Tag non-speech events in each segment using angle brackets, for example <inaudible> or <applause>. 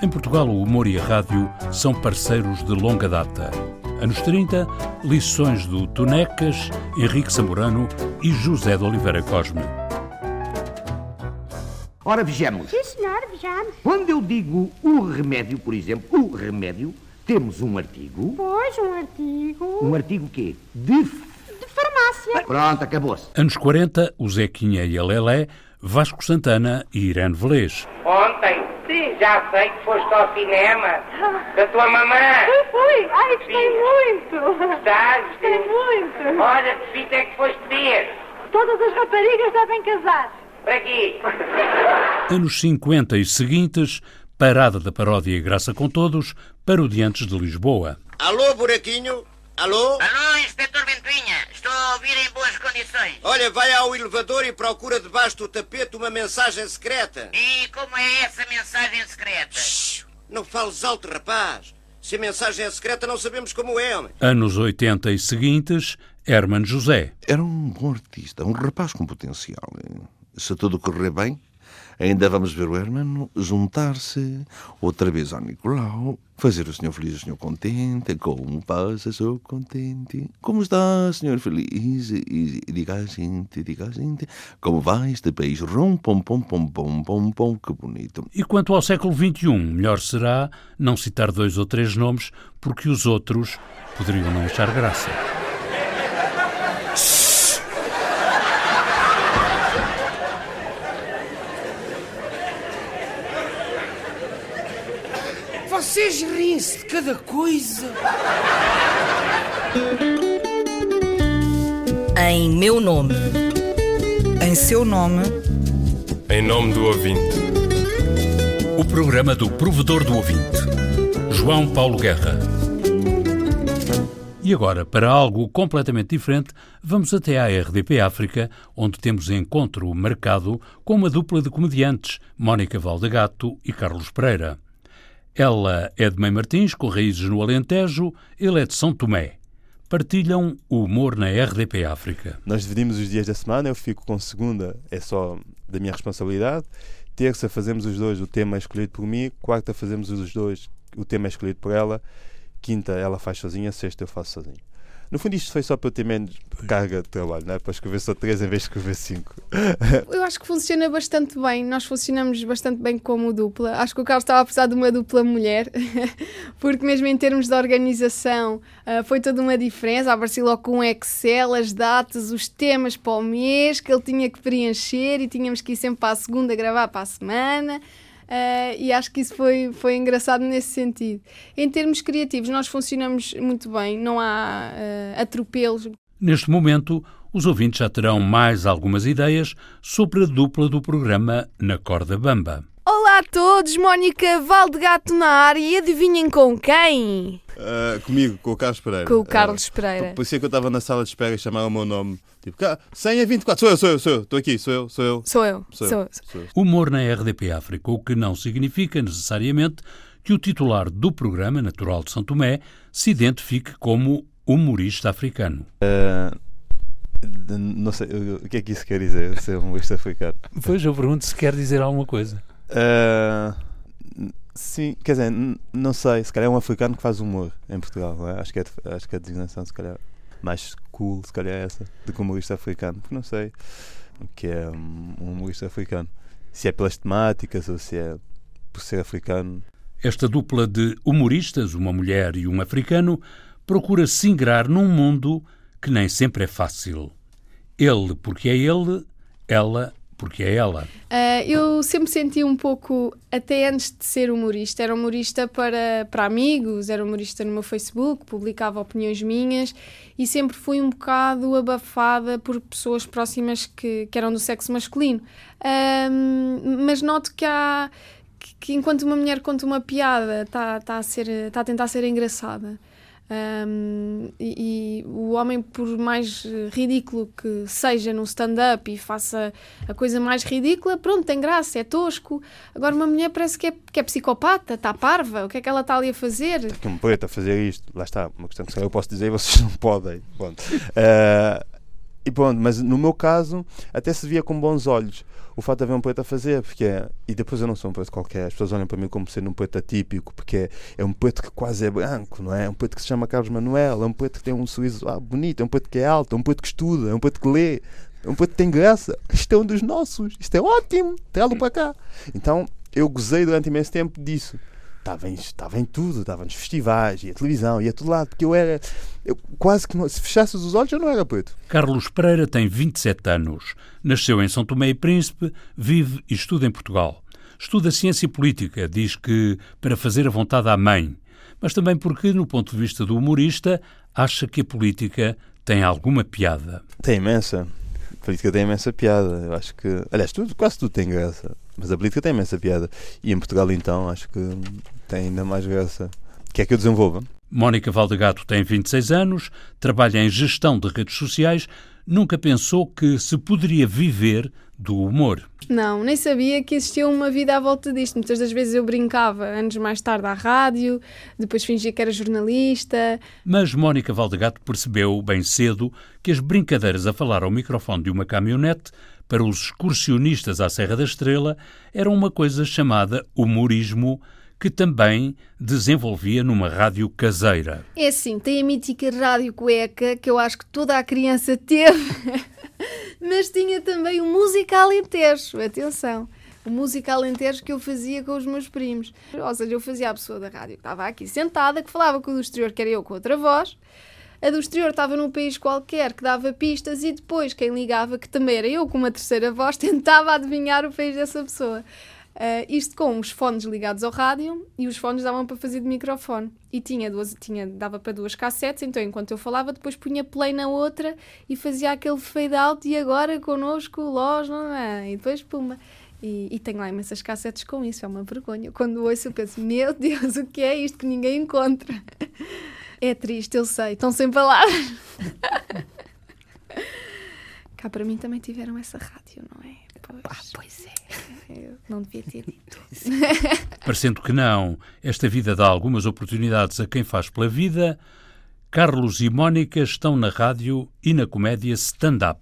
Em Portugal, o humor e a rádio são parceiros de longa data. Anos 30, lições do Tonecas, Henrique Samorano e José de Oliveira Cosme. Ora, vejamos. Sim, senhor, vejamos. Quando eu digo o remédio, por exemplo, o remédio, temos um artigo. Pois, um artigo. Um artigo quê? De. De farmácia. Pronto, acabou-se. Anos 40, o Zequinha e a Lelé, Vasco Santana e Irene Velez. Ontem, sim, já sei que foste ao cinema. Da tua mamã. Fui, fui. Ai, gostei Sim. muito. Estás? Gostei muito. Olha, que fita é que foste ver. Todas as raparigas devem casar. Para aqui. Anos 50 e seguintes, parada da paródia Graça com Todos, parodiantes de Lisboa. Alô, buraquinho? Alô? Alô, Inspetor Ventoinha. Ouvir em boas condições. Olha, vai ao elevador e procura debaixo do tapete uma mensagem secreta. E como é essa mensagem secreta? Shhh, não fales alto, rapaz. Se a mensagem é secreta, não sabemos como é, homem. Anos 80 e seguintes, Herman José. Era um bom artista, um rapaz com potencial. Se tudo correr bem, ainda vamos ver o Hermano juntar-se outra vez ao Nicolau, fazer o senhor feliz, o senhor contente. Como passa, sou contente. Como está, senhor feliz? E, e diga a gente, diga a gente, como vai este país? Rom, pom, pom, pom, pom, pom, pom, que bonito. E quanto ao século XXI, melhor será não citar dois ou três nomes, porque os outros poderiam não achar graça. Vocês riem-se de cada coisa. Em meu nome. Em seu nome, Em nome do ouvinte. O programa do provedor do ouvinte, João Paulo Guerra. E agora, para algo completamente diferente, vamos até à RDP África, onde temos encontro marcado com uma dupla de comediantes, Mónica Valdegato e Carlos Pereira. Ela é de Mãe Martins, com raízes no Alentejo, ele é de São Tomé. Partilham o humor na RDP África. Nós dividimos os dias da semana, eu fico com segunda, é só da minha responsabilidade. Terça fazemos os dois o tema é escolhido por mim, quarta fazemos os dois o tema é escolhido por ela, quinta ela faz sozinha, sexta eu faço sozinho. No fundo, isto foi só para eu ter menos carga de trabalho, não é? para escrever só três em vez de escrever cinco. <laughs> Eu acho que funciona bastante bem. Nós funcionamos bastante bem como dupla. Acho que o Carlos estava a precisar de uma dupla mulher, <laughs> porque mesmo em termos de organização ah, foi toda uma diferença. Apareci logo com um Excel, as datas, os temas para o mês que ele tinha que preencher e tínhamos que ir sempre para a segunda gravar para a semana. Ah, e acho que isso foi, foi engraçado nesse sentido. Em termos criativos, nós funcionamos muito bem, não há ah, atropelos. Neste momento, os ouvintes já terão mais algumas ideias sobre a dupla do programa Na Corda Bamba. Olá a todos, Mónica Valdegato na área e adivinhem com quem? Ah, comigo, com o Carlos Pereira. Com o Carlos Ah, Pereira. Por isso é que eu estava na sala de espera e chamaram o meu nome. Tipo, cá, 100 a 24, sou eu, sou eu, sou eu, estou aqui, sou eu, sou eu. Sou eu, Sou sou eu. Humor na RDP África, o que não significa necessariamente que o titular do programa, natural de São Tomé, se identifique como humorista africano. De- não sei, o que é que isso quer dizer, ser um humorista africano? Pois eu pergunto se quer dizer alguma coisa. N- sim, quer dizer, não sei, se calhar é um africano que faz humor em Portugal, é? Acho que, é, de- acho que a designação, se calhar, mais cool, se calhar é essa, do que um humorista africano, porque não sei o que é um humorista africano. Se é pelas temáticas ou se é por ser africano. Esta dupla de humoristas, uma mulher e um africano, procura se ingrar num mundo que nem sempre é fácil. Ele porque é ele, ela porque é ela. Ah, eu sempre senti um pouco, até antes de ser humorista, era humorista para, para amigos, era humorista no meu Facebook, publicava opiniões minhas e sempre fui um bocado abafada por pessoas próximas que, que eram do sexo masculino. Ahm, mas noto que há. Que, enquanto uma mulher conta uma piada, está tá a, tá a tentar ser engraçada. Um, e, e o homem, por mais ridículo que seja no stand-up e faça a coisa mais ridícula, pronto, tem graça, é tosco. Agora, uma mulher parece que é, que é psicopata, está parva, o que é que ela está ali a fazer? que um preto a fazer isto, lá está, uma questão que eu posso dizer e vocês <laughs> não podem. Pronto. Ah, e pronto, mas no meu caso até se via com bons olhos o fato de haver um poeta a fazer, porque é, e depois eu não sou um poeta qualquer, as pessoas olham para mim como sendo um poeta típico, porque é, é um poeta que quase é branco, não é? É um poeta que se chama Carlos Manuel, é um poeta que tem um sorriso ah, bonito, é um poeta que é alto, é um poeta que estuda, é um poeta que lê, é um poeta que tem graça. Isto é um dos nossos, isto é ótimo, traz-lo para cá. Então eu gozei durante imenso tempo disso estava em, estava em tudo, estava nos festivais, ia à televisão, ia a todo lado, porque eu era. Eu quase que não, se fechasses os olhos eu não era preto. Carlos Pereira tem 27 anos. Nasceu em São Tomé e Príncipe, vive e estuda em Portugal. Estuda ciência política, diz que para fazer a vontade à mãe, mas também porque, no ponto de vista do humorista, acha que a política tem alguma piada. Tem imensa. A política tem imensa piada. Eu acho que. Aliás, tudo, quase tudo tem graça. Mas a política tem imensa piada. E em Portugal, então, acho que tem ainda mais graça. Quer que eu desenvolva? Mónica Valdegato tem 26 anos, trabalha em gestão de redes sociais, nunca pensou que se poderia viver do humor. Não, nem sabia que existia uma vida à volta disto. Muitas das vezes eu brincava, anos mais tarde, à rádio, depois fingia que era jornalista. Mas Mónica Valdegato percebeu bem cedo que as brincadeiras a falar ao microfone de uma caminhonete para os excursionistas à Serra da Estrela eram uma coisa chamada humorismo que também desenvolvia numa rádio caseira. É assim, tem a mítica rádio cueca que eu acho que toda a criança teve, <laughs> mas tinha também o música alentejo, atenção. O música alentejo que eu fazia com os meus primos. Ou seja, eu fazia a pessoa da rádio que estava aqui sentada, que falava com o exterior, que era eu com outra voz. A do exterior estava num país qualquer que dava pistas e depois quem ligava, que também era eu com uma terceira voz, <laughs> tentava adivinhar o país dessa pessoa. Uh, isto com os fones ligados ao rádio e os fones davam para fazer de microfone. E tinha duas, tinha, dava para duas cassetes, então enquanto eu falava, depois punha play na outra e fazia aquele fade out e agora connosco, não é? E depois puma. E, e tenho lá imensas cassetes com isso, é uma vergonha. Quando ouço, eu penso, meu Deus, o que é isto que ninguém encontra? <laughs> É triste, eu sei, estão sem palavras. Cá para mim também tiveram essa rádio, não é? Pois, ah, pois é. Eu não devia ter dito. Parecendo que não, esta vida dá algumas oportunidades a quem faz pela vida. Carlos e Mónica estão na rádio e na comédia stand-up.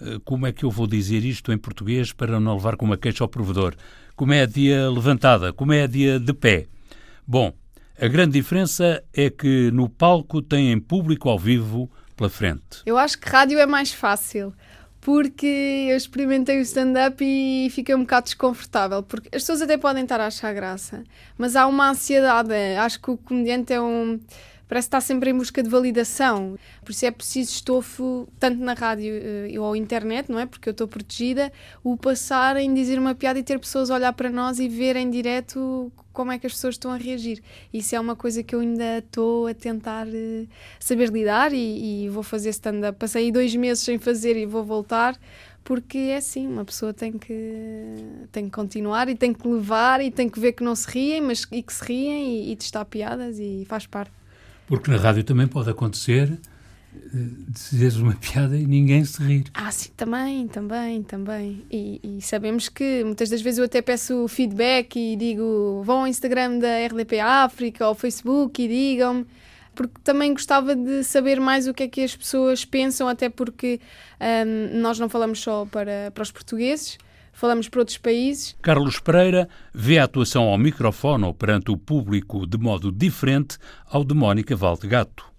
Eh, como é que eu vou dizer isto em português para não levar com uma queixa ao provedor? Comédia levantada, comédia de pé. Bom, a grande diferença é que no palco têm público ao vivo pela frente. Eu acho que rádio é mais fácil porque eu experimentei o stand-up e fiquei um bocado desconfortável. Porque as pessoas até podem estar a achar graça, mas há uma ansiedade. Acho que o comediante é um. Parece estar sempre em busca de validação. Por isso é preciso estofo, tanto na rádio uh, ou internet, não é? Porque eu estou protegida, o passar em dizer uma piada e ter pessoas olhar para nós e ver em direto como é que as pessoas estão a reagir. Isso é uma coisa que eu ainda estou a tentar uh, saber lidar e, e vou fazer stand-up. Passei dois meses sem fazer e vou voltar porque é assim, uma pessoa tem que, tem que continuar e tem que levar e tem que ver que não se riem, mas e que se riem e, e testar piadas e faz parte. Porque na rádio também pode acontecer dizeres uma <laughs> piada e ninguém se rir. Ah, sim, também, também, também. E, e, sabemos que muitas das vezes eu até peço feedback e digo vão ao Instagram da RDP África ou ao Facebook e digam-me. Porque também gostava de saber mais o que é que as pessoas pensam, até porque um, nós não falamos só para, para os portugueses, falamos para outros países. Carlos Pereira vê a atuação ao microfone ou perante o público de modo diferente ao de Mónica Valdegato.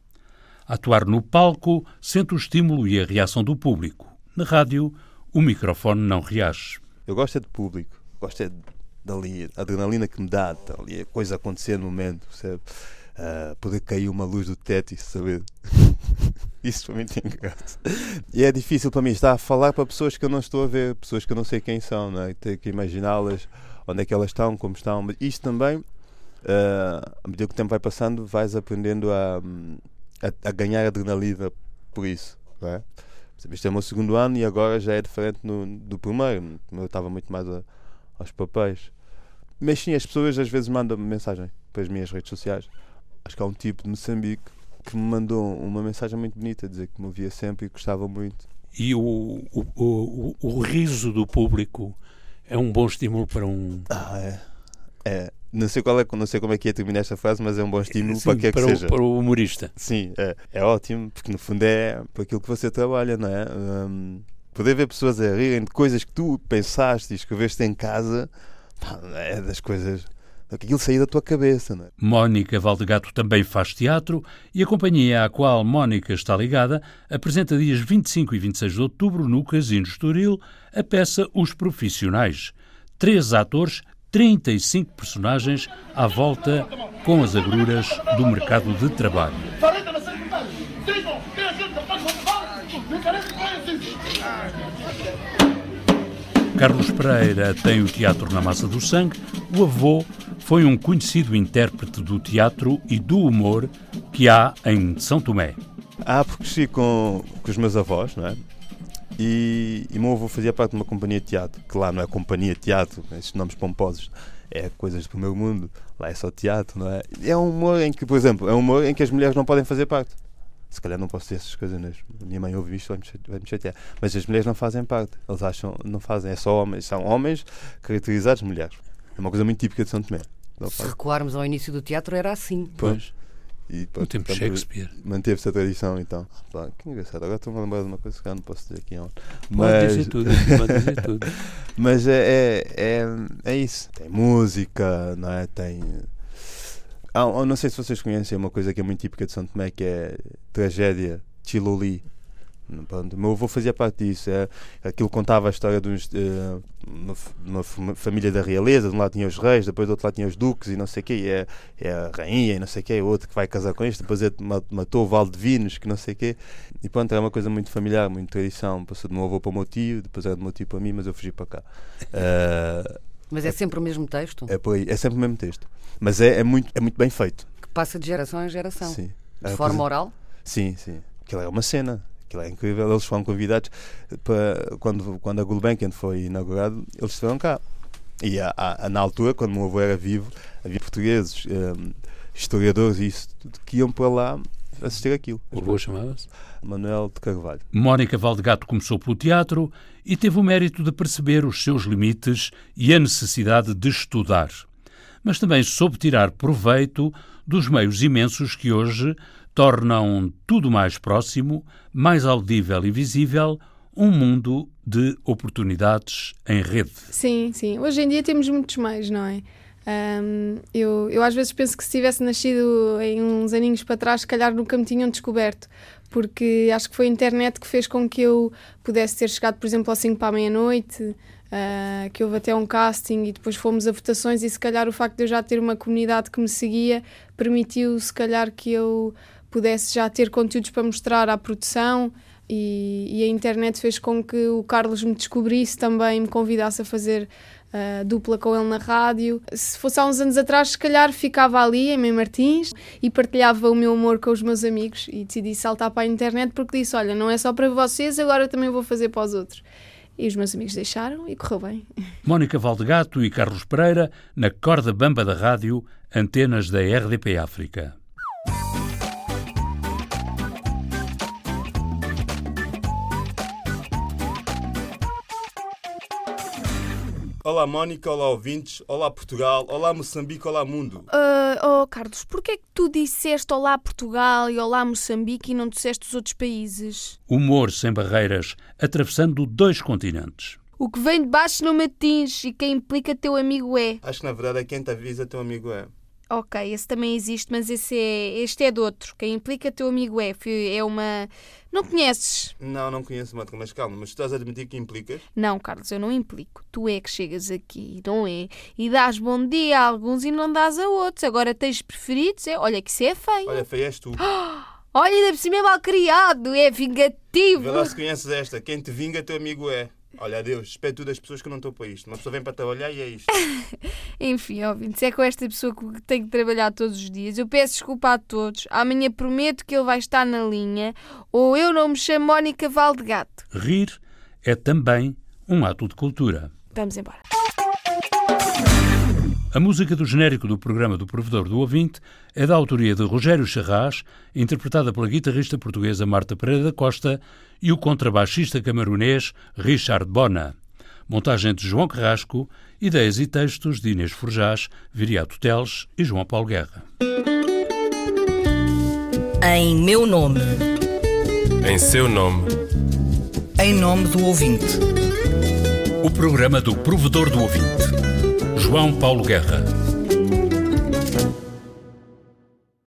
Atuar no palco sente o estímulo e a reação do público. Na rádio, o microfone não reage. Eu gosto é de público, gosto é dali, a adrenalina que me dá, ali, a coisa acontecer no momento, percebe? Uh, poder cair uma luz do teto e saber. <laughs> Isso para mim tem. E é difícil para mim estar a falar para pessoas que eu não estou a ver, pessoas que eu não sei quem são, não é? Ter que imaginá-las, onde é que elas estão, como estão. Mas isto também, uh, à medida que o tempo vai passando, vais aprendendo a. Um, a, a ganhar adrenalina por isso. Não é? Este é o meu segundo ano e agora já é diferente no, do primeiro. Eu estava muito mais a, aos papéis. Mas sim, as pessoas às vezes mandam -me mensagem para as minhas redes sociais. Acho que há um tipo de Moçambique que me mandou uma mensagem muito bonita, dizer que me ouvia sempre e gostava muito. E o, o, o, o riso do público é um bom estímulo para um. Ah, é. É. não sei, qual é, não sei como é que ia terminar esta frase, mas é um bom estímulo Sim, para que é que para, seja. O, para o humorista. Sim, é, é ótimo, porque no fundo é para aquilo que você trabalha, não é? Um, poder ver pessoas a rirem de coisas que tu pensaste e escreveste em casa é das coisas. Aquilo sair da tua cabeça, não é? Mónica Valdegato também faz teatro e a companhia à qual Mónica está ligada apresenta dias 25 e 26 de outubro no Casino Estoril a peça Os Profissionais. Três atores, 35 personagens à volta com as agruras do mercado de trabalho. Carlos Pereira tem o teatro na massa do sangue. O avô foi um conhecido intérprete do teatro e do humor que há em São Tomé. Ah, porque cresci com, com os meus avós, não é? E, e meu avô fazia parte de uma companhia de teatro, que lá não é companhia de teatro, esses nomes pomposos, é coisas do primeiro mundo, lá é só teatro, não é? É um humor em que, por exemplo, é um humor em que as mulheres não podem fazer parte. Se calhar não posso dizer essas coisas, mas minha mãe ouve isto, vai me chatear. Mas as mulheres não fazem parte, eles acham, não fazem, é só homens, são homens caracterizados mulheres. É uma coisa muito típica de São Tomé. Se recuarmos ao início do teatro, era assim. Pois. E, no tempo de Shakespeare. Manteve-se a tradição, então. Pá, que engraçado. Agora estou-me a lembrar de uma coisa que eu não posso dizer aqui. Mas... dizer tudo. Pode dizer tudo. <laughs> Mas é, é, é, é isso. Tem música, não é? Tem. Ah, não sei se vocês conhecem uma coisa que é muito típica de São Tomé, que é tragédia Chiloli. Pronto, o meu avô fazia parte disso. É, aquilo contava a história de uns, uma, uma, família da realeza. De um lado tinha os reis, depois do outro lado tinha os duques e não sei o quê. E é, é, a rainha e não sei o quê. Outro que vai casar com este. Depois é, matou o Valdevinos, que não sei o quê. E pronto, era uma coisa muito familiar, muito tradição. Passou do meu avô para o meu tio, depois era do meu tio para mim, mas eu fugi para cá. Uh, <laughs> mas é sempre o mesmo texto? É, por aí, é sempre o mesmo texto. Mas é, é, muito, é muito bem feito. Que passa de geração em geração. Sim. De é forma coisa... oral? Sim, sim. Aquilo é uma cena. Aquilo é incrível. Eles foram convidados para. Quando, quando a Gulbenkian foi inaugurado, eles estiveram cá. E a, a, na altura, quando o meu avô era vivo, havia portugueses, um, historiadores e isso, que iam para lá assistir aquilo. O avô chamava-se? Manuel de Carvalho. Mónica Valdegato começou pelo teatro e teve o mérito de perceber os seus limites e a necessidade de estudar. Mas também soube tirar proveito dos meios imensos que hoje tornam tudo mais próximo, mais audível e visível, um mundo de oportunidades em rede. Sim, sim. Hoje em dia temos muitos mais, não é? Um, eu, eu às vezes penso que se tivesse nascido em uns aninhos para trás, se calhar nunca me tinham descoberto, porque acho que foi a internet que fez com que eu pudesse ter chegado, por exemplo, ao 5 para a meia-noite, uh, que houve até um casting e depois fomos a votações e se calhar o facto de eu já ter uma comunidade que me seguia permitiu se calhar que eu pudesse já ter conteúdos para mostrar à produção e, e, a internet fez com que o Carlos me descobrisse também, me convidasse a fazer uh, dupla com ele na rádio. Se fosse há uns anos atrás, se calhar ficava ali em Mãe Martins e partilhava o meu amor com os meus amigos e decidi saltar para a internet porque disse: Olha, não é só para vocês, agora também vou fazer para os outros. E os meus amigos deixaram e correu bem. <laughs> Mónica Valdegato e Carlos Pereira na corda bamba da rádio, antenas da RDP África. Olá Mónica, olá ouvintes, olá Portugal, olá Moçambique, olá mundo. Uh, oh Carlos, porquê é que tu disseste olá Portugal e olá Moçambique e não disseste os outros países? Humor sem barreiras, atravessando dois continentes. O que vem de baixo não me atinge e quem implica teu amigo é. Acho que na verdade é quem te avisa teu amigo é. Ok, esse também existe, mas esse é, este é de outro. Quem implica teu amigo é. É uma. Não conheces? Não, não conheço, Mónica, mas calma, mas estás a admitir que implicas? Não, Carlos, eu não implico. Tu é que chegas aqui, não é? E dás bom dia a alguns e não dás a outros. Agora tens preferidos, é? Olha que isso é feio. Olha, feio és tu. <gasps> Olha, ainda por cima é mal criado, é vingativo. Vê lá se conheces esta. Quem te vinga, teu amigo é. Olha, adeus, espero tudo das pessoas que eu não estou para isto. Uma pessoa vem para trabalhar e é isto. <laughs> Enfim, ouvintes, é com esta pessoa que tenho que trabalhar todos os dias. Eu peço desculpa a todos. Amanhã prometo que ele vai estar na linha. Ou eu não me chamo Mónica Valdegato. Rir é também um ato de cultura. Vamos embora. A música do genérico do programa do Provedor do Ouvinte é da autoria de Rogério Charras, interpretada pela guitarrista portuguesa Marta Pereira da Costa e o contrabaixista camarunês Richard Bona. montagem de João Carrasco, ideias e textos de Inês Forjás, Viriato Teles e João Paulo Guerra. Em meu nome. Em seu nome. Em nome do ouvinte. O programa do provedor do ouvinte, João Paulo Guerra.